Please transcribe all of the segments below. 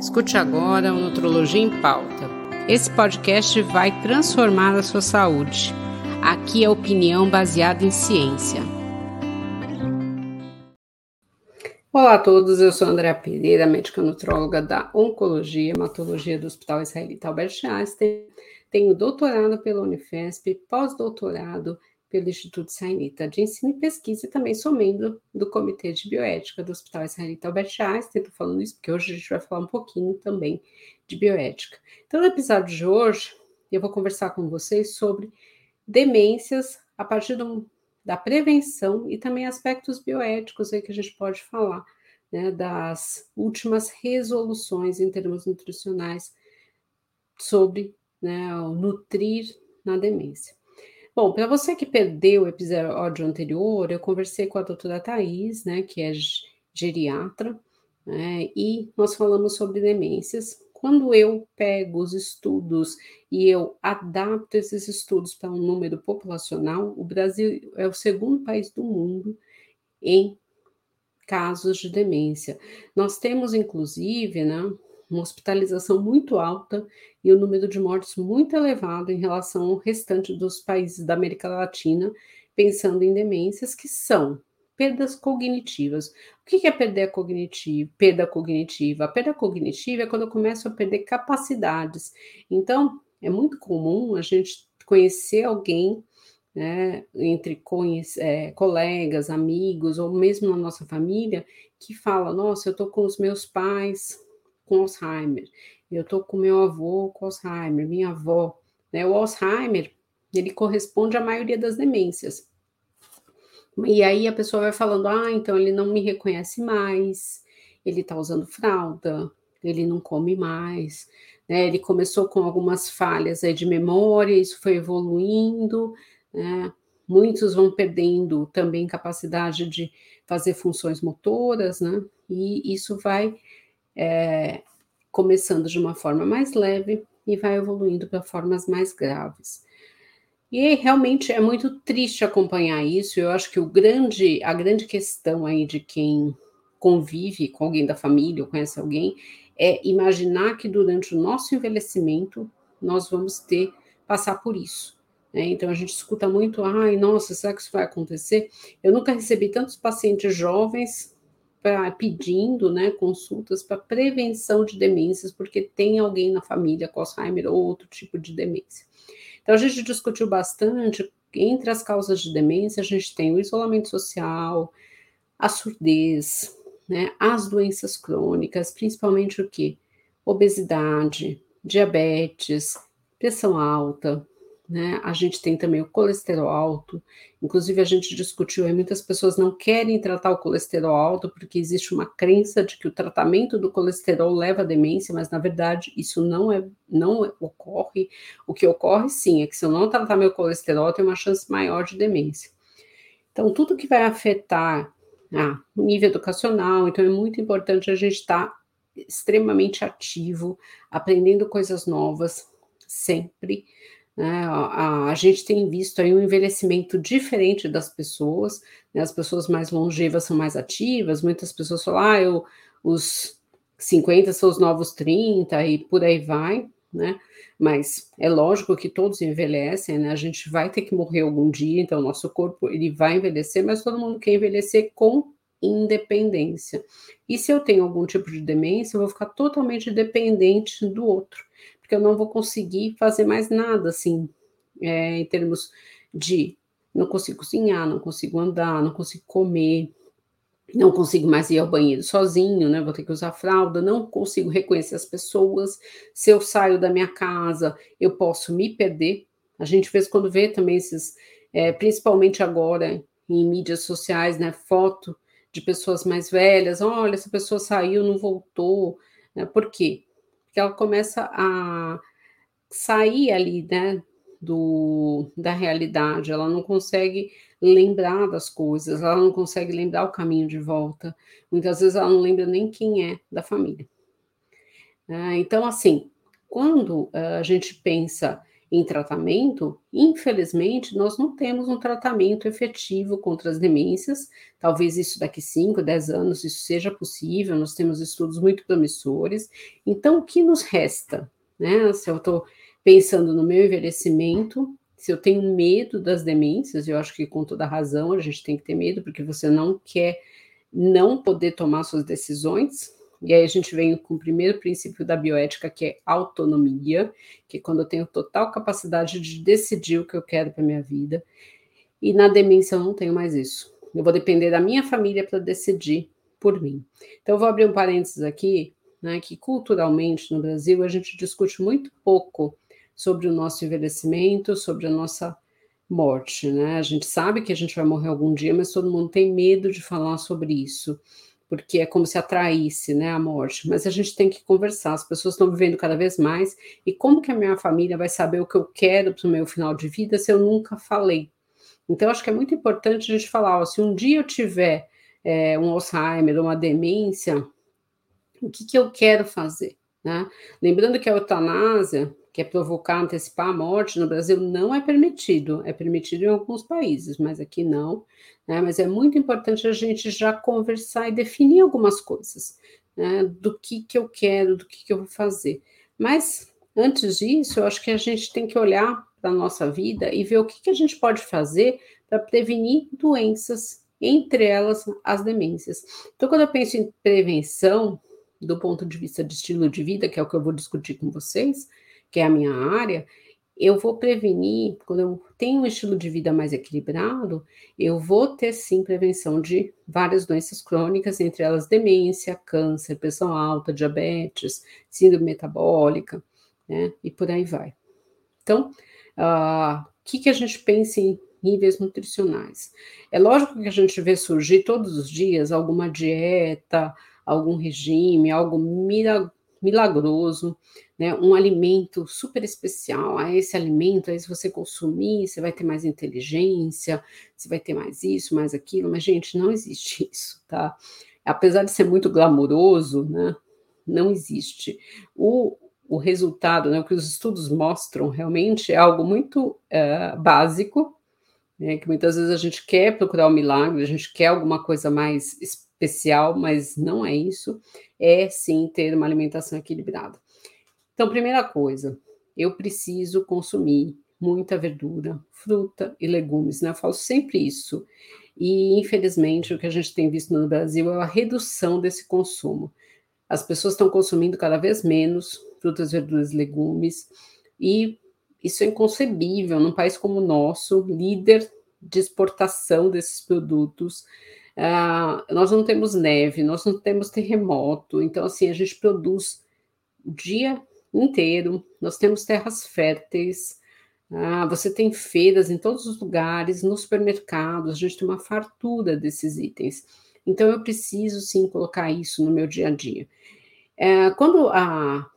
Escute agora o Nutrologia em Pauta. Esse podcast vai transformar a sua saúde. Aqui é opinião baseada em ciência. Olá a todos, eu sou Andréa Pereira, médica nutróloga da Oncologia, Hematologia do Hospital Israelita Albert Einstein. Tenho doutorado pela Unifesp, pós-doutorado pelo Instituto Israelita de Ensino e Pesquisa e também sou membro do Comitê de Bioética do Hospital Israelita Albert Einstein. Estou falando isso porque hoje a gente vai falar um pouquinho também de bioética. Então, no episódio de hoje, eu vou conversar com vocês sobre demências a partir do, da prevenção e também aspectos bioéticos aí que a gente pode falar, né, das últimas resoluções em termos nutricionais sobre né, o nutrir na demência. Bom, para você que perdeu o episódio anterior, eu conversei com a doutora Thais, né, que é geriatra, né, e nós falamos sobre demências. Quando eu pego os estudos e eu adapto esses estudos para um número populacional, o Brasil é o segundo país do mundo em casos de demência. Nós temos, inclusive, né, uma hospitalização muito alta e o um número de mortes muito elevado em relação ao restante dos países da América Latina, pensando em demências que são perdas cognitivas. O que é perder cognitiva? Perda cognitiva. A perda cognitiva é quando eu começo a perder capacidades. Então, é muito comum a gente conhecer alguém né, entre é, colegas, amigos, ou mesmo na nossa família, que fala: Nossa, eu estou com os meus pais com Alzheimer, eu estou com meu avô com Alzheimer, minha avó. Né? O Alzheimer, ele corresponde à maioria das demências. E aí a pessoa vai falando, ah, então ele não me reconhece mais, ele está usando fralda, ele não come mais, né? Ele começou com algumas falhas aí de memória, isso foi evoluindo, né? Muitos vão perdendo também capacidade de fazer funções motoras, né? E isso vai é, começando de uma forma mais leve e vai evoluindo para formas mais graves. E realmente é muito triste acompanhar isso. Eu acho que o grande, a grande questão aí de quem convive com alguém da família ou conhece alguém é imaginar que durante o nosso envelhecimento nós vamos ter passar por isso. Né? Então a gente escuta muito, ai, nossa, será que isso vai acontecer? Eu nunca recebi tantos pacientes jovens pra, pedindo né, consultas para prevenção de demências, porque tem alguém na família com Alzheimer ou outro tipo de demência. Então, a gente discutiu bastante, entre as causas de demência, a gente tem o isolamento social, a surdez, né, as doenças crônicas, principalmente o que? Obesidade, diabetes, pressão alta, né? A gente tem também o colesterol alto, inclusive a gente discutiu aí, muitas pessoas não querem tratar o colesterol alto porque existe uma crença de que o tratamento do colesterol leva à demência, mas na verdade isso não é não ocorre. O que ocorre sim é que se eu não tratar meu colesterol, eu tenho uma chance maior de demência. Então, tudo que vai afetar ah, o nível educacional, então é muito importante a gente estar tá extremamente ativo, aprendendo coisas novas sempre né? A, a, gente tem visto aí um envelhecimento diferente das pessoas, né? as pessoas mais longevas são mais ativas, muitas pessoas falam, ah, eu, os 50 são os novos 30 e por aí vai, né? Mas é lógico que todos envelhecem, né? A gente vai ter que morrer algum dia, então o nosso corpo ele vai envelhecer, mas todo mundo quer envelhecer com independência. E se eu tenho algum tipo de demência, eu vou ficar totalmente dependente do outro porque eu não vou conseguir fazer mais nada, assim, é, em termos de não consigo cozinhar, não consigo andar, não consigo comer, não consigo mais ir ao banheiro sozinho, né? Vou ter que usar fralda, não consigo reconhecer as pessoas. Se eu saio da minha casa, eu posso me perder. A gente vê quando vê também esses, é, principalmente agora em mídias sociais, né? Foto de pessoas mais velhas. Olha, essa pessoa saiu, não voltou. Né? Por quê? Que ela começa a sair ali, né, do, da realidade, ela não consegue lembrar das coisas, ela não consegue lembrar o caminho de volta, muitas vezes ela não lembra nem quem é da família. É, então, assim, quando uh, a gente pensa em tratamento, infelizmente, nós não temos um tratamento efetivo contra as demências. Talvez isso daqui 5, 10 anos isso seja possível, nós temos estudos muito promissores. Então, o que nos resta? Né? Se eu estou pensando no meu envelhecimento, se eu tenho medo das demências, eu acho que com toda razão a gente tem que ter medo, porque você não quer não poder tomar suas decisões, e aí a gente vem com o primeiro princípio da bioética, que é autonomia, que é quando eu tenho total capacidade de decidir o que eu quero para minha vida. E na demência eu não tenho mais isso. Eu vou depender da minha família para decidir por mim. Então eu vou abrir um parênteses aqui, né, que culturalmente no Brasil a gente discute muito pouco sobre o nosso envelhecimento, sobre a nossa morte, né? A gente sabe que a gente vai morrer algum dia, mas todo mundo tem medo de falar sobre isso porque é como se atraísse né, a morte. Mas a gente tem que conversar, as pessoas estão vivendo cada vez mais, e como que a minha família vai saber o que eu quero para o meu final de vida se eu nunca falei? Então, acho que é muito importante a gente falar, ó, se um dia eu tiver é, um Alzheimer, uma demência, o que, que eu quero fazer? Né? Lembrando que a eutanásia, que é provocar, antecipar a morte, no Brasil não é permitido, é permitido em alguns países, mas aqui não. Né? Mas é muito importante a gente já conversar e definir algumas coisas, né? do que, que eu quero, do que, que eu vou fazer. Mas antes disso, eu acho que a gente tem que olhar para a nossa vida e ver o que, que a gente pode fazer para prevenir doenças, entre elas as demências. Então, quando eu penso em prevenção, do ponto de vista de estilo de vida, que é o que eu vou discutir com vocês, que é a minha área, eu vou prevenir, quando eu tenho um estilo de vida mais equilibrado, eu vou ter sim prevenção de várias doenças crônicas, entre elas demência, câncer, pressão alta, diabetes, síndrome metabólica, né? E por aí vai. Então, o uh, que, que a gente pensa em níveis nutricionais? É lógico que a gente vê surgir todos os dias alguma dieta, algum regime, algo milagroso, né, um alimento super especial. A esse alimento, aí se você consumir, você vai ter mais inteligência, você vai ter mais isso, mais aquilo, mas gente, não existe isso, tá? Apesar de ser muito glamouroso, né, não existe. O, o resultado, né, o que os estudos mostram realmente é algo muito uh, básico, né, que muitas vezes a gente quer procurar o um milagre, a gente quer alguma coisa mais especial, mas não é isso, é sim ter uma alimentação equilibrada. Então, primeira coisa, eu preciso consumir muita verdura, fruta e legumes, né? Eu falo sempre isso. E, infelizmente, o que a gente tem visto no Brasil é a redução desse consumo. As pessoas estão consumindo cada vez menos frutas, verduras e legumes, e isso é inconcebível num país como o nosso, líder de exportação desses produtos, Uh, nós não temos neve, nós não temos terremoto, então assim a gente produz o dia inteiro, nós temos terras férteis, uh, você tem feiras em todos os lugares, nos supermercados, a gente tem uma fartura desses itens. Então eu preciso sim colocar isso no meu dia a dia. Uh, quando a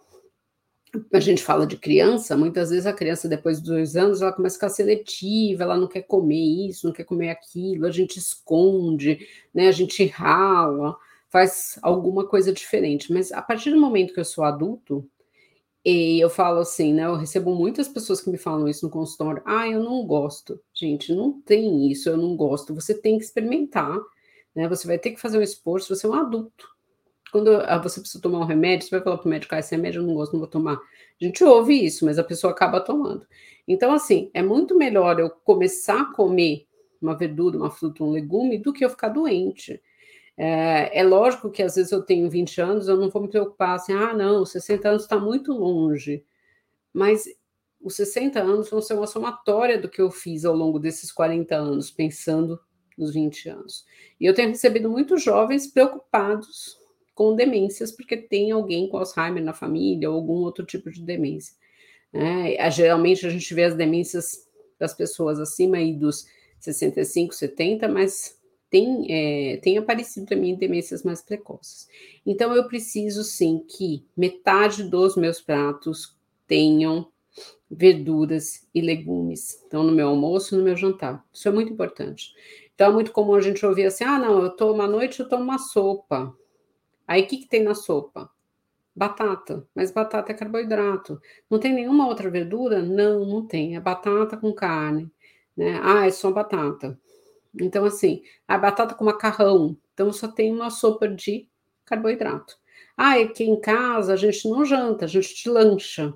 a gente fala de criança, muitas vezes a criança, depois de dois anos, ela começa a ficar seletiva, ela não quer comer isso, não quer comer aquilo, a gente esconde, né, a gente rala, faz alguma coisa diferente. Mas a partir do momento que eu sou adulto, e eu falo assim, né, eu recebo muitas pessoas que me falam isso no consultório, ah, eu não gosto. Gente, não tem isso, eu não gosto. Você tem que experimentar, né, você vai ter que fazer um esforço, você é um adulto, quando você precisa tomar um remédio, você vai falar para o médico, ah, esse remédio eu não gosto, não vou tomar. A gente ouve isso, mas a pessoa acaba tomando. Então, assim, é muito melhor eu começar a comer uma verdura, uma fruta, um legume, do que eu ficar doente. É, é, lógico que às vezes eu tenho 20 anos, eu não vou me preocupar assim, ah, não, 60 anos está muito longe. Mas os 60 anos vão ser uma somatória do que eu fiz ao longo desses 40 anos, pensando nos 20 anos. E eu tenho recebido muitos jovens preocupados com demências, porque tem alguém com Alzheimer na família ou algum outro tipo de demência. Né? Geralmente a gente vê as demências das pessoas acima aí dos 65, 70, mas tem, é, tem aparecido também demências mais precoces. Então eu preciso sim que metade dos meus pratos tenham verduras e legumes. Então, no meu almoço e no meu jantar. Isso é muito importante. Então, é muito comum a gente ouvir assim: ah, não, eu tomo à noite, eu tomo uma sopa. Aí o que, que tem na sopa? Batata, mas batata é carboidrato. Não tem nenhuma outra verdura? Não, não tem. É batata com carne, né? Ah, é só batata. Então, assim, a batata com macarrão. Então, só tem uma sopa de carboidrato. Ah, aqui em casa a gente não janta, a gente lancha.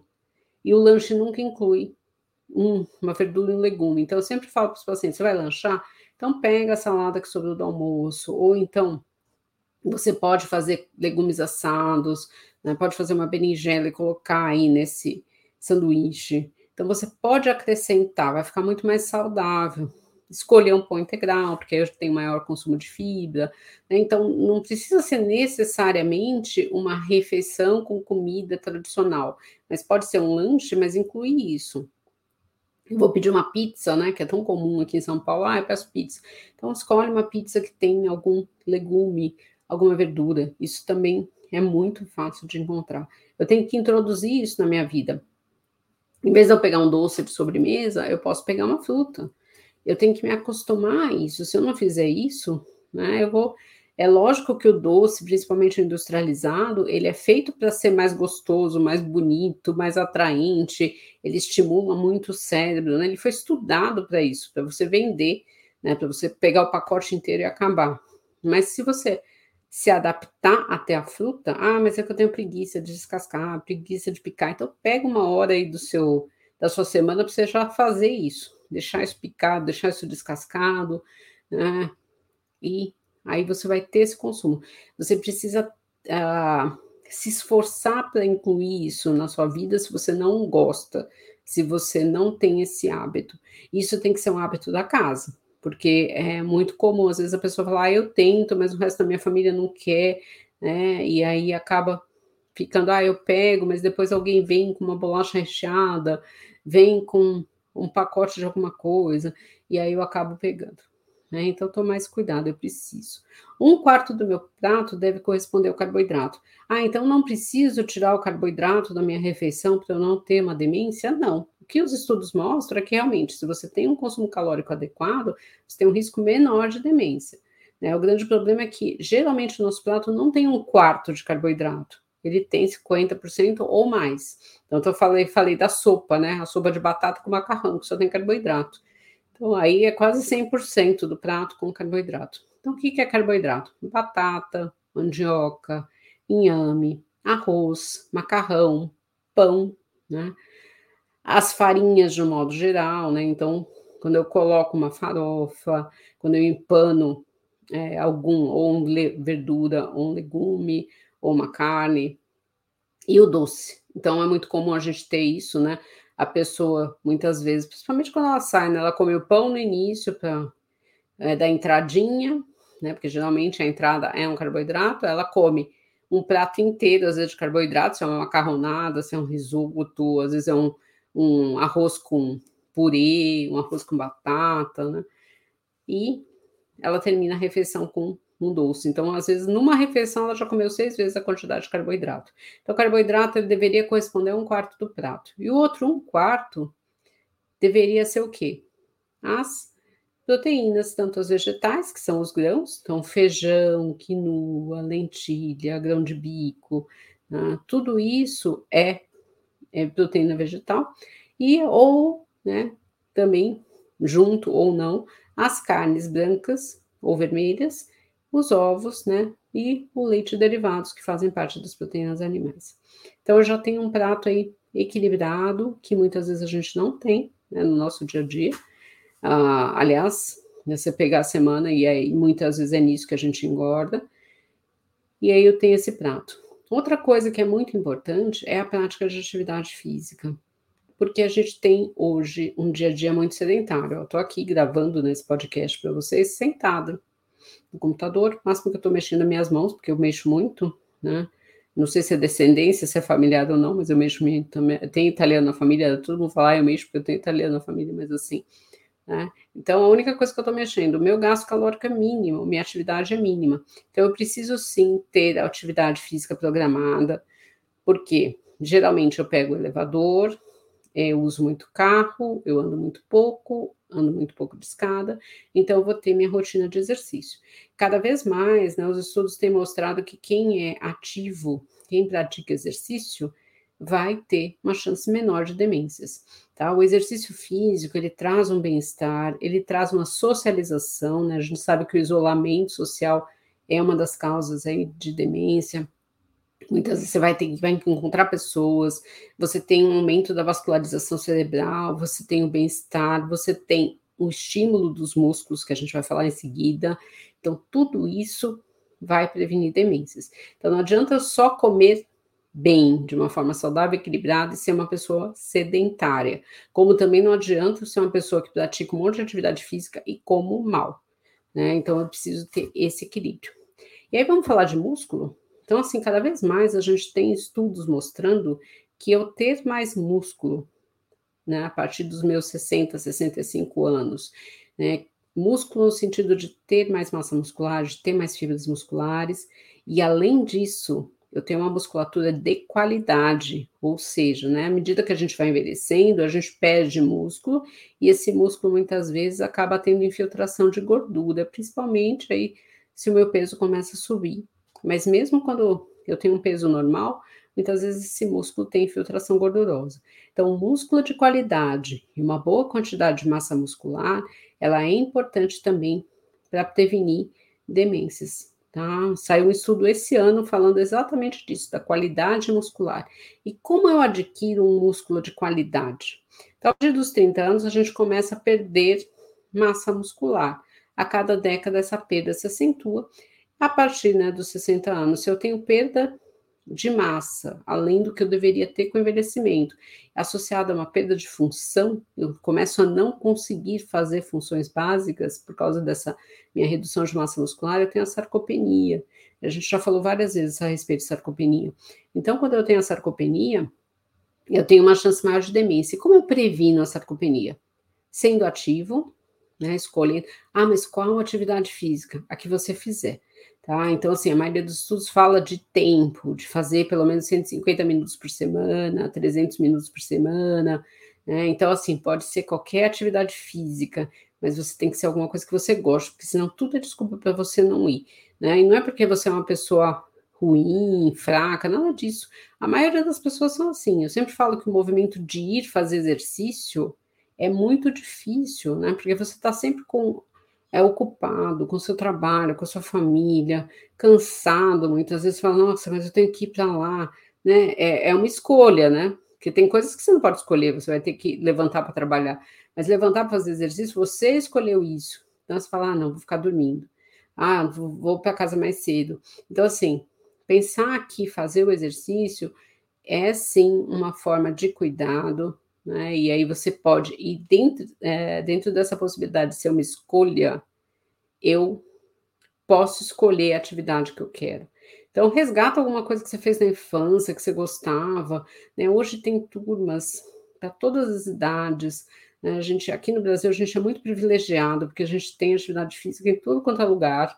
E o lanche nunca inclui um, uma verdura e um legume. Então, eu sempre falo para os pacientes: você vai lanchar? Então, pega a salada que sobrou do almoço, ou então você pode fazer legumes assados, né? pode fazer uma berinjela e colocar aí nesse sanduíche. Então, você pode acrescentar, vai ficar muito mais saudável. Escolher um pão integral, porque aí tem maior consumo de fibra. Né? Então, não precisa ser necessariamente uma refeição com comida tradicional, mas pode ser um lanche, mas incluir isso. Eu vou pedir uma pizza, né? Que é tão comum aqui em São Paulo. Ah, eu peço pizza. Então, escolhe uma pizza que tem algum legume, alguma verdura. Isso também é muito fácil de encontrar. Eu tenho que introduzir isso na minha vida. Em vez de eu pegar um doce de sobremesa, eu posso pegar uma fruta. Eu tenho que me acostumar a isso. Se eu não fizer isso, né, eu vou. É lógico que o doce, principalmente industrializado, ele é feito para ser mais gostoso, mais bonito, mais atraente. Ele estimula muito o cérebro, né? Ele foi estudado para isso, para você vender, né? Para você pegar o pacote inteiro e acabar. Mas se você se adaptar até a fruta, ah, mas é que eu tenho preguiça de descascar, preguiça de picar. Então pega uma hora aí do seu da sua semana para você já fazer isso, deixar isso picado, deixar isso descascado, né? E aí você vai ter esse consumo. Você precisa uh, se esforçar para incluir isso na sua vida se você não gosta, se você não tem esse hábito. Isso tem que ser um hábito da casa porque é muito comum, às vezes a pessoa fala, ah, eu tento, mas o resto da minha família não quer, né? E aí acaba ficando, ah, eu pego, mas depois alguém vem com uma bolacha recheada, vem com um pacote de alguma coisa, e aí eu acabo pegando. Né? Então, tomar mais cuidado, eu preciso. Um quarto do meu prato deve corresponder ao carboidrato. Ah, então não preciso tirar o carboidrato da minha refeição para eu não ter uma demência? Não. O que os estudos mostram é que realmente, se você tem um consumo calórico adequado, você tem um risco menor de demência. Né? O grande problema é que, geralmente, o nosso prato não tem um quarto de carboidrato. Ele tem 50% ou mais. Então, eu falei, falei da sopa, né? A sopa de batata com macarrão, que só tem carboidrato. Então, aí é quase 100% do prato com carboidrato. Então, o que é carboidrato? Batata, mandioca, inhame, arroz, macarrão, pão, né? As farinhas de um modo geral, né? Então, quando eu coloco uma farofa, quando eu empano é, algum, ou um verdura, ou um legume, ou uma carne, e o doce. Então, é muito comum a gente ter isso, né? A pessoa, muitas vezes, principalmente quando ela sai, né? Ela come o pão no início é, da entradinha, né? Porque geralmente a entrada é um carboidrato, ela come um prato inteiro, às vezes, de carboidrato, se é uma macarronada, se é um risoto, às vezes é um, um arroz com purê, um arroz com batata, né? E ela termina a refeição com um doce. Então, às vezes, numa refeição, ela já comeu seis vezes a quantidade de carboidrato. Então, o carboidrato deveria corresponder a um quarto do prato. E o outro um quarto deveria ser o quê? As proteínas, tanto as vegetais, que são os grãos, então feijão, quinoa, lentilha, grão de bico, né? tudo isso é é, proteína vegetal, e ou, né, também, junto ou não, as carnes brancas ou vermelhas, os ovos, né, e o leite derivados, que fazem parte das proteínas animais. Então, eu já tenho um prato aí equilibrado, que muitas vezes a gente não tem né, no nosso dia a dia. Ah, aliás, né, você pegar a semana e aí muitas vezes é nisso que a gente engorda. E aí eu tenho esse prato. Outra coisa que é muito importante é a prática de atividade física, porque a gente tem hoje um dia a dia muito sedentário. Eu estou aqui gravando nesse podcast para vocês sentada no computador, máximo que eu estou mexendo as minhas mãos, porque eu mexo muito, né? Não sei se é descendência, se é familiar ou não, mas eu mexo muito também. Tem italiano na família, todo mundo fala, ah, eu mexo porque eu tenho italiano na família, mas assim, né? Então, a única coisa que eu estou mexendo, o meu gasto calórico é mínimo, minha atividade é mínima. Então, eu preciso sim ter a atividade física programada, porque geralmente eu pego o elevador, eu uso muito carro, eu ando muito pouco, ando muito pouco de escada, então eu vou ter minha rotina de exercício. Cada vez mais, né, os estudos têm mostrado que quem é ativo quem pratica exercício vai ter uma chance menor de demências. Tá? O exercício físico ele traz um bem-estar, ele traz uma socialização, né? A gente sabe que o isolamento social é uma das causas aí de demência. Muitas vezes você vai ter vai encontrar pessoas, você tem um aumento da vascularização cerebral, você tem o bem-estar, você tem o estímulo dos músculos, que a gente vai falar em seguida. Então, tudo isso vai prevenir demências. Então, não adianta só comer bem, de uma forma saudável, equilibrada e ser uma pessoa sedentária. Como também não adianta ser uma pessoa que pratica um monte de atividade física e como mal. Né? Então, eu preciso ter esse equilíbrio. E aí, vamos falar de músculo? Então, assim, cada vez mais a gente tem estudos mostrando que eu ter mais músculo, né, a partir dos meus 60, 65 anos, né, músculo no sentido de ter mais massa muscular, de ter mais fibras musculares, e além disso, eu tenho uma musculatura de qualidade, ou seja, né, à medida que a gente vai envelhecendo, a gente perde músculo, e esse músculo muitas vezes acaba tendo infiltração de gordura, principalmente aí se o meu peso começa a subir. Mas mesmo quando eu tenho um peso normal, muitas vezes esse músculo tem infiltração gordurosa. Então, músculo de qualidade e uma boa quantidade de massa muscular, ela é importante também para prevenir demências. Tá? Saiu um estudo esse ano falando exatamente disso, da qualidade muscular. E como eu adquiro um músculo de qualidade? Então, a partir dos 30 anos, a gente começa a perder massa muscular. A cada década, essa perda se acentua a partir né, dos 60 anos, se eu tenho perda de massa, além do que eu deveria ter com o envelhecimento, associada a uma perda de função, eu começo a não conseguir fazer funções básicas por causa dessa minha redução de massa muscular, eu tenho a sarcopenia. A gente já falou várias vezes a respeito de sarcopenia. Então, quando eu tenho a sarcopenia, eu tenho uma chance maior de demência. E como eu previno a sarcopenia? Sendo ativo, né, escolhendo, ah, mas qual atividade física? A que você fizer. Tá? Então, assim, a maioria dos estudos fala de tempo, de fazer pelo menos 150 minutos por semana, 300 minutos por semana. Né? Então, assim, pode ser qualquer atividade física, mas você tem que ser alguma coisa que você gosta, porque senão tudo é desculpa para você não ir. Né? E não é porque você é uma pessoa ruim, fraca, nada disso. A maioria das pessoas são assim. Eu sempre falo que o movimento de ir fazer exercício é muito difícil, né? Porque você está sempre com é ocupado com seu trabalho, com sua família, cansado, muitas vezes fala, nossa, mas eu tenho que ir para lá, né? É, é uma escolha, né? Porque tem coisas que você não pode escolher, você vai ter que levantar para trabalhar. Mas levantar para fazer exercício, você escolheu isso. Então você fala, ah, não, vou ficar dormindo. Ah, vou, vou para casa mais cedo. Então, assim, pensar que fazer o exercício é sim uma forma de cuidado, né? E aí você pode, e dentro, é, dentro dessa possibilidade de ser uma escolha, eu posso escolher a atividade que eu quero. Então, resgata alguma coisa que você fez na infância, que você gostava. Né? Hoje tem turmas para todas as idades. Né? A gente, aqui no Brasil, a gente é muito privilegiado, porque a gente tem atividade física em tudo quanto é lugar,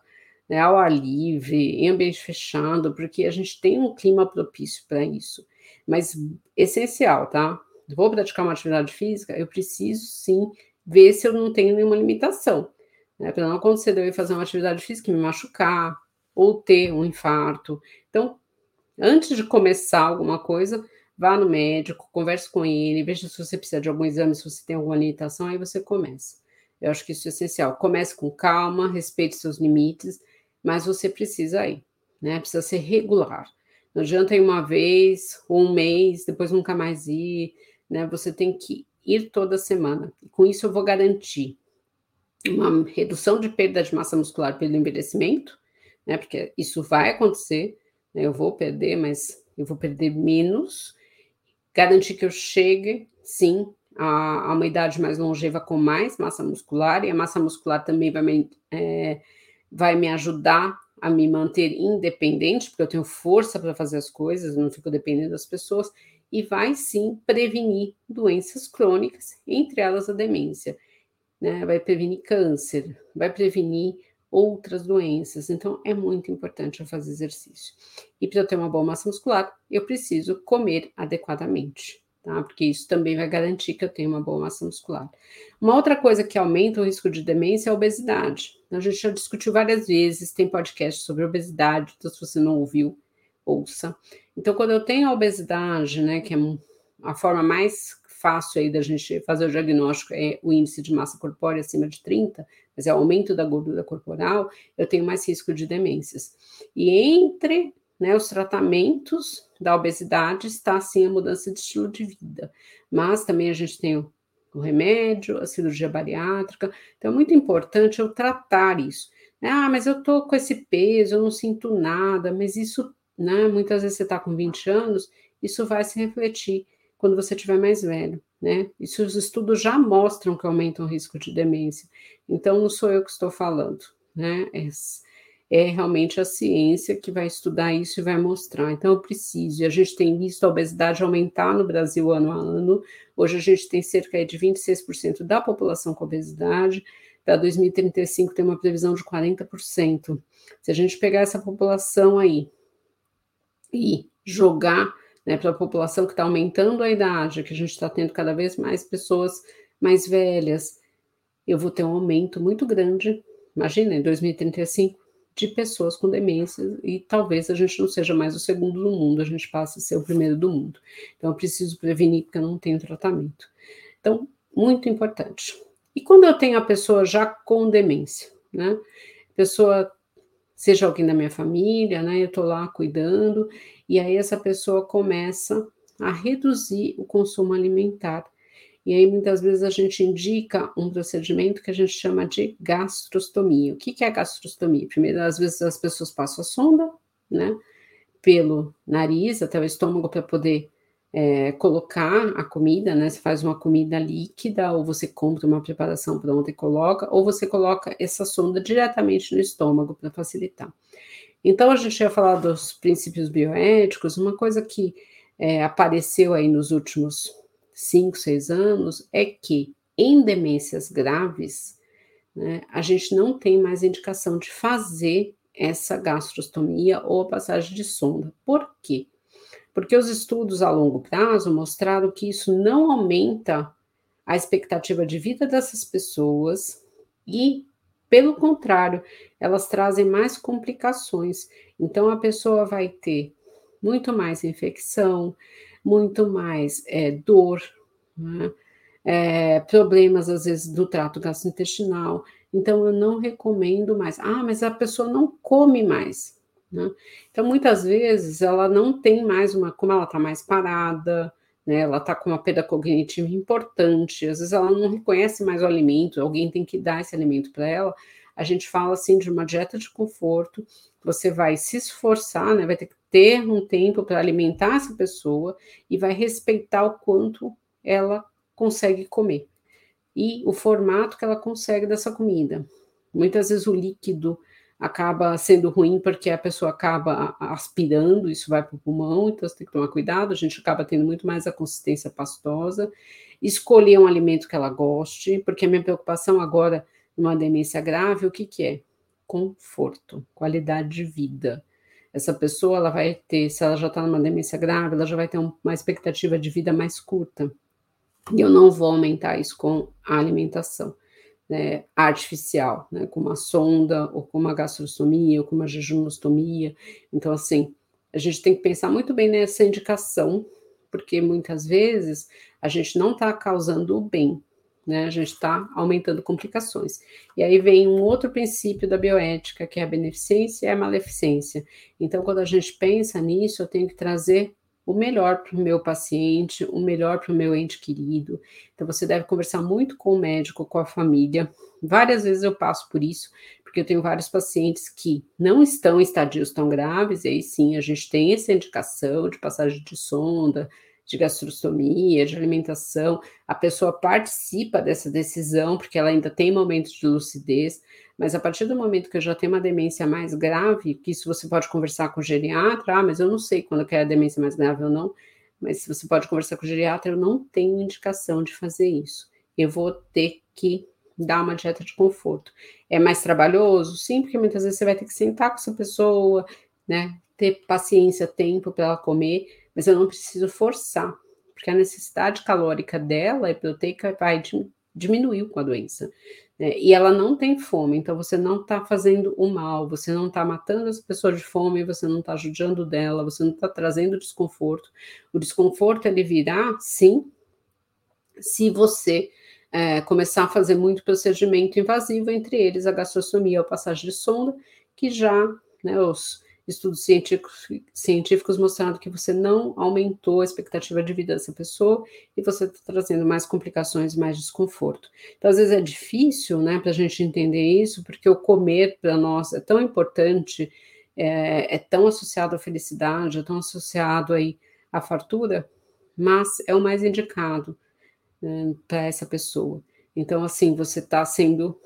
né? ao ar livre, em ambiente fechado, porque a gente tem um clima propício para isso. Mas essencial, tá? Vou praticar uma atividade física, eu preciso sim ver se eu não tenho nenhuma limitação. Né? Para não acontecer de eu ir fazer uma atividade física e me machucar, ou ter um infarto. Então, antes de começar alguma coisa, vá no médico, converse com ele, veja se você precisa de algum exame, se você tem alguma limitação, aí você começa. Eu acho que isso é essencial. Comece com calma, respeite seus limites, mas você precisa ir, né? Precisa ser regular. Não adianta ir uma vez, ou um mês, depois nunca mais ir né? Você tem que ir toda semana. Com isso, eu vou garantir uma redução de perda de massa muscular pelo envelhecimento, né? Porque isso vai acontecer, né? Eu vou perder, mas eu vou perder menos. Garantir que eu chegue, sim, a, uma idade mais longeva com mais massa muscular, e a massa muscular também vai me, é, vai me ajudar a me manter independente, porque eu tenho força para fazer as coisas, não fico dependendo das pessoas, e vai sim prevenir doenças crônicas, entre elas a demência. Né? Vai prevenir câncer, vai prevenir outras doenças. Então, é muito importante eu fazer exercício. E para eu ter uma boa massa muscular, eu preciso comer adequadamente, tá? Porque isso também vai garantir que eu tenho uma boa massa muscular. Uma outra coisa que aumenta o risco de demência é a obesidade. A gente já discutiu várias vezes, tem podcast sobre obesidade, então se você não ouviu, ouça. Então, quando eu tenho a obesidade, né, que é a forma mais fácil aí da gente fazer o diagnóstico é o índice de massa corpórea acima de 30, mas é o aumento da gordura corporal, eu tenho mais risco de demências. E entre né, os tratamentos da obesidade está sim a mudança de estilo de vida, mas também a gente tem o, o remédio, a cirurgia bariátrica, então é muito importante eu tratar isso. Ah, mas eu tô com esse peso, eu não sinto nada, mas isso, né, muitas vezes você está com 20 anos, isso vai se refletir quando você estiver mais velho, né? Isso os estudos já mostram que aumenta o risco de demência. Então, não sou eu que estou falando, né? É, é realmente a ciência que vai estudar isso e vai mostrar. Então, eu preciso. E a gente tem visto a obesidade aumentar no Brasil ano a ano. Hoje, a gente tem cerca de 26% da população com obesidade. Para 2035, tem uma previsão de 40%. Se a gente pegar essa população aí e jogar né, para a população que está aumentando a idade, que a gente está tendo cada vez mais pessoas mais velhas, eu vou ter um aumento muito grande, imagina, em 2035, de pessoas com demência, e talvez a gente não seja mais o segundo do mundo, a gente passe a ser o primeiro do mundo. Então, eu preciso prevenir, porque eu não tenho tratamento. Então, muito importante. E quando eu tenho a pessoa já com demência, né? Pessoa, seja alguém da minha família, né? Eu estou lá cuidando, e aí essa pessoa começa a reduzir o consumo alimentar. E aí muitas vezes a gente indica um procedimento que a gente chama de gastrostomia. O que, que é gastrostomia? Primeiro, às vezes as pessoas passam a sonda, né, pelo nariz até o estômago para poder é, colocar a comida, né? Você faz uma comida líquida, ou você compra uma preparação pronta e coloca, ou você coloca essa sonda diretamente no estômago para facilitar. Então, a gente ia falar dos princípios bioéticos, uma coisa que é, apareceu aí nos últimos cinco, seis anos é que em demências graves, né, a gente não tem mais indicação de fazer essa gastrostomia ou a passagem de sonda. Por quê? Porque os estudos a longo prazo mostraram que isso não aumenta a expectativa de vida dessas pessoas e pelo contrário, elas trazem mais complicações. Então, a pessoa vai ter muito mais infecção, muito mais é, dor, né? é, problemas, às vezes, do trato gastrointestinal. Então, eu não recomendo mais. Ah, mas a pessoa não come mais. Né? Então, muitas vezes, ela não tem mais uma. Como ela está mais parada, né? Ela está com uma perda cognitiva importante, às vezes ela não reconhece mais o alimento, alguém tem que dar esse alimento para ela. A gente fala assim de uma dieta de conforto, você vai se esforçar, né? Vai ter que ter um tempo para alimentar essa pessoa e vai respeitar o quanto ela consegue comer e o formato que ela consegue dessa comida. Muitas vezes o líquido acaba sendo ruim porque a pessoa acaba aspirando, isso vai para o pulmão, então você tem que tomar cuidado, a gente acaba tendo muito mais a consistência pastosa. Escolher um alimento que ela goste, porque a minha preocupação agora, numa demência grave, o que, que é? Conforto, qualidade de vida. Essa pessoa, ela vai ter, se ela já está numa demência grave, ela já vai ter uma expectativa de vida mais curta. E eu não vou aumentar isso com a alimentação né, artificial, né, uma sonda, ou com uma gastrostomia, ou com uma jejunostomia. Então, assim, a gente tem que pensar muito bem nessa indicação, porque muitas vezes a gente não está causando o bem, né, a gente está aumentando complicações. E aí vem um outro princípio da bioética, que é a beneficência e a maleficência. Então, quando a gente pensa nisso, eu tenho que trazer o melhor para o meu paciente, o melhor para o meu ente querido. Então, você deve conversar muito com o médico, com a família. Várias vezes eu passo por isso, porque eu tenho vários pacientes que não estão em estadios tão graves, e aí sim a gente tem essa indicação de passagem de sonda, de gastrostomia, de alimentação, a pessoa participa dessa decisão, porque ela ainda tem momentos de lucidez, mas a partir do momento que eu já tenho uma demência mais grave, que isso você pode conversar com o geriatra, ah, mas eu não sei quando que é a demência mais grave ou não, mas se você pode conversar com o geriatra, eu não tenho indicação de fazer isso. Eu vou ter que dar uma dieta de conforto. É mais trabalhoso? Sim, porque muitas vezes você vai ter que sentar com essa pessoa, né? Ter paciência, tempo para ela comer, mas eu não preciso forçar, porque a necessidade calórica dela, a proteica, vai diminuiu com a doença. Né? E ela não tem fome, então você não está fazendo o mal, você não está matando essa pessoa de fome, você não está judiando dela, você não está trazendo desconforto. O desconforto ele virá, sim, se você é, começar a fazer muito procedimento invasivo, entre eles a gastrostomia, a passagem de sonda, que já né, os estudos científicos, científicos mostrando que você não aumentou a expectativa de vida dessa pessoa e você está trazendo mais complicações, mais desconforto. Então, às vezes é difícil, né, para a gente entender isso, porque o comer para nós é tão importante, é, é, tão associado à felicidade, é tão associado aí à fartura, mas é o mais indicado né, para essa pessoa. Então, assim, você está sendo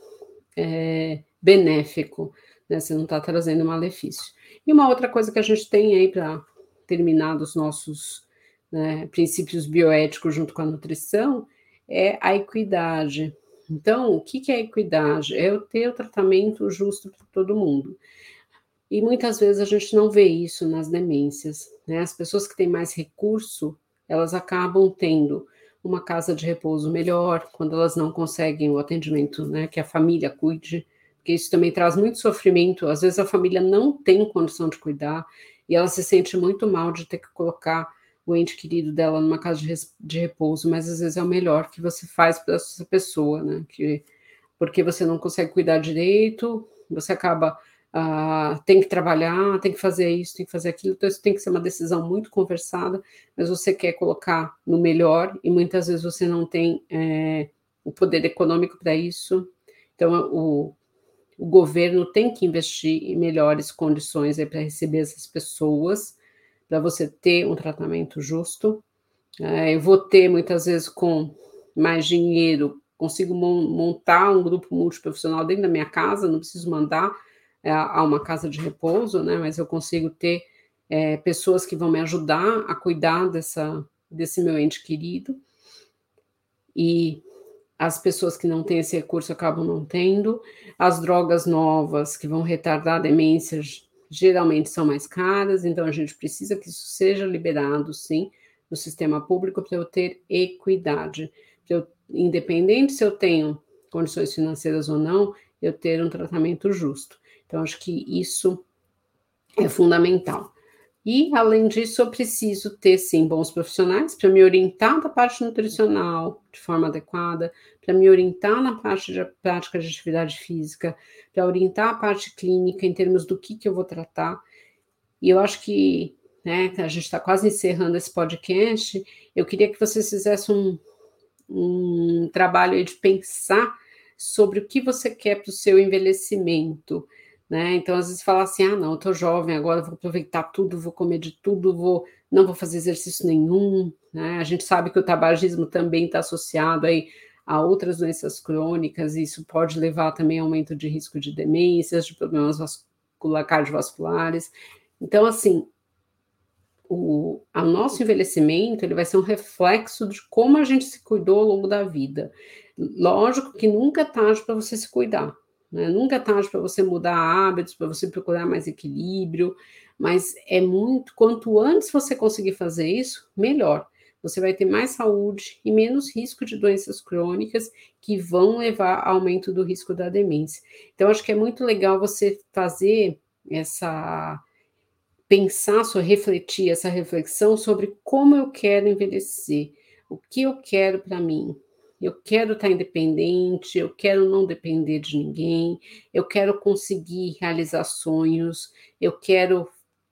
é, benéfico, né, você não está trazendo malefício. E uma outra coisa que a gente tem aí para terminar dos nossos né, princípios bioéticos junto com a nutrição é a equidade. Então, o que, que é equidade? É eu ter o tratamento justo para todo mundo. E muitas vezes a gente não vê isso nas demências. Né? As pessoas que têm mais recurso, elas acabam tendo uma casa de repouso melhor, quando elas não conseguem o atendimento, né, que a família cuide, porque isso também traz muito sofrimento. Às vezes a família não tem condição de cuidar e ela se sente muito mal de ter que colocar o ente querido dela numa casa de, de repouso, mas às vezes é o melhor que você faz para essa pessoa, né? Que, porque você não consegue cuidar direito, você acaba Uh, tem que trabalhar, tem que fazer isso, tem que fazer aquilo, então isso tem que ser uma decisão muito conversada, mas você quer colocar no melhor e muitas vezes você não tem é, o poder econômico para isso, então o, o governo tem que investir em melhores condições para receber essas pessoas, para você ter um tratamento justo. É, eu vou ter muitas vezes com mais dinheiro, consigo montar um grupo multiprofissional dentro da minha casa, não preciso mandar é, a uma casa de repouso, né? Mas eu consigo ter é, pessoas que vão me ajudar a cuidar dessa, desse meu ente querido. E as pessoas que não têm esse recurso acabam não tendo. As drogas novas que vão retardar a demência geralmente são mais caras, então a gente precisa que isso seja liberado, sim, no sistema público para eu ter equidade. Eu, independente se eu tenho condições financeiras ou não, eu ter um tratamento justo. Então, acho que isso é fundamental. E, além disso, eu preciso ter, sim, bons profissionais para me orientar da parte nutricional de forma adequada, para me orientar na parte de prática de atividade física, para orientar a parte clínica em termos do que, que eu vou tratar. E eu acho que, né, a gente está quase encerrando esse podcast, eu queria que vocês fizessem um, um trabalho de pensar sobre o que você quer para o seu envelhecimento né? Então, às vezes fala assim: ah, não, eu tô jovem, agora vou aproveitar tudo, vou comer de tudo, vou, não vou fazer exercício nenhum. Né? A gente sabe que o tabagismo também está associado aí a outras doenças crônicas, e isso pode levar também a aumento de risco de demências, de problemas vascular, cardiovasculares. Então, assim, o, nosso envelhecimento ele vai ser um reflexo de como a gente se cuidou ao longo da vida. Lógico que nunca é tarde para você se cuidar, né? Nunca é tarde para você mudar hábitos, para você procurar mais equilíbrio, mas é muito. Quanto antes você conseguir fazer isso, melhor. Você vai ter mais saúde e menos risco de doenças crônicas que vão levar ao aumento do risco da demência. Então, acho que é muito legal você fazer essa pensar, só refletir essa reflexão sobre como eu quero envelhecer, o que eu quero para mim, eu quero estar independente, eu quero não depender de ninguém, eu quero conseguir realizar sonhos, eu quero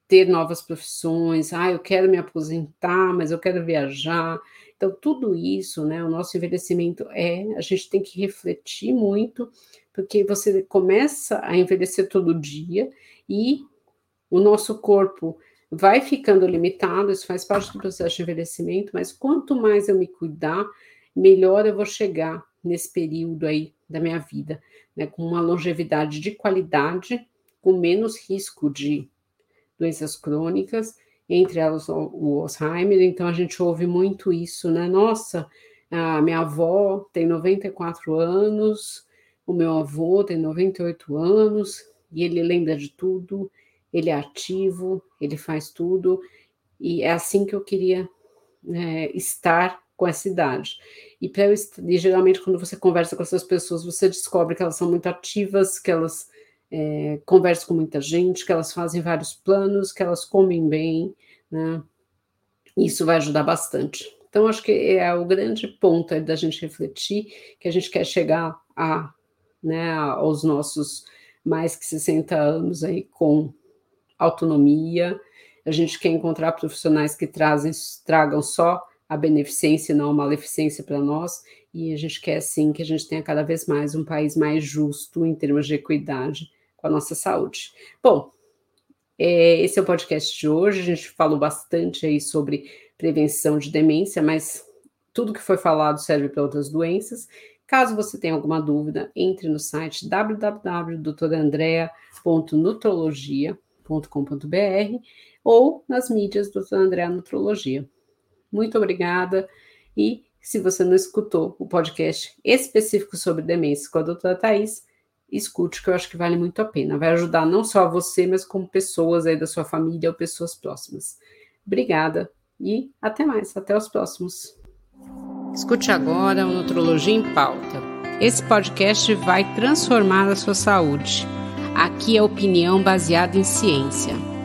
ter novas profissões, ah, eu quero me aposentar, mas eu quero viajar. Então, tudo isso, né, o nosso envelhecimento é, a gente tem que refletir muito, porque você começa a envelhecer todo dia e o nosso corpo vai ficando limitado, isso faz parte do processo de envelhecimento, mas quanto mais eu me cuidar, melhor eu vou chegar nesse período aí da minha vida, né, com uma longevidade de qualidade, com menos risco de doenças crônicas, entre elas o Alzheimer, então a gente ouve muito isso, né? Nossa, a minha avó tem 94 anos, o meu avô tem 98 anos, e ele lembra de tudo, ele é ativo, ele faz tudo, e é assim que eu queria é, estar com essa idade. E, e geralmente, quando você conversa com essas pessoas, você descobre que elas são muito ativas, que elas é, conversam com muita gente, que elas fazem vários planos, que elas comem bem, né? Isso vai ajudar bastante. Então, acho que é o grande ponto da gente refletir que a gente quer chegar a, né, aos nossos mais que 60 anos aí com autonomia. A gente quer encontrar profissionais que trazem, tragam só a beneficência e não a maleficência para nós. E a gente quer, sim, que a gente tenha cada vez mais um país mais justo em termos de equidade com a nossa saúde. Bom, é, esse é o podcast de hoje. A gente falou bastante aí sobre prevenção de demência, mas tudo que foi falado serve para outras doenças. Caso você tenha alguma dúvida, entre no site www.doutorandrea.nutrologia.com.br ou nas mídias do Dr. Andrea Nutrologia. Muito obrigada e se você não escutou o podcast específico sobre demência com a doutora Thais, escute, que eu acho que vale muito a pena. Vai ajudar não só você, mas como pessoas aí da sua família ou pessoas próximas. Obrigada e até mais, até os próximos. Escute agora o Nutrologia em Pauta. Esse podcast vai transformar a sua saúde. Aqui é opinião baseada em ciência.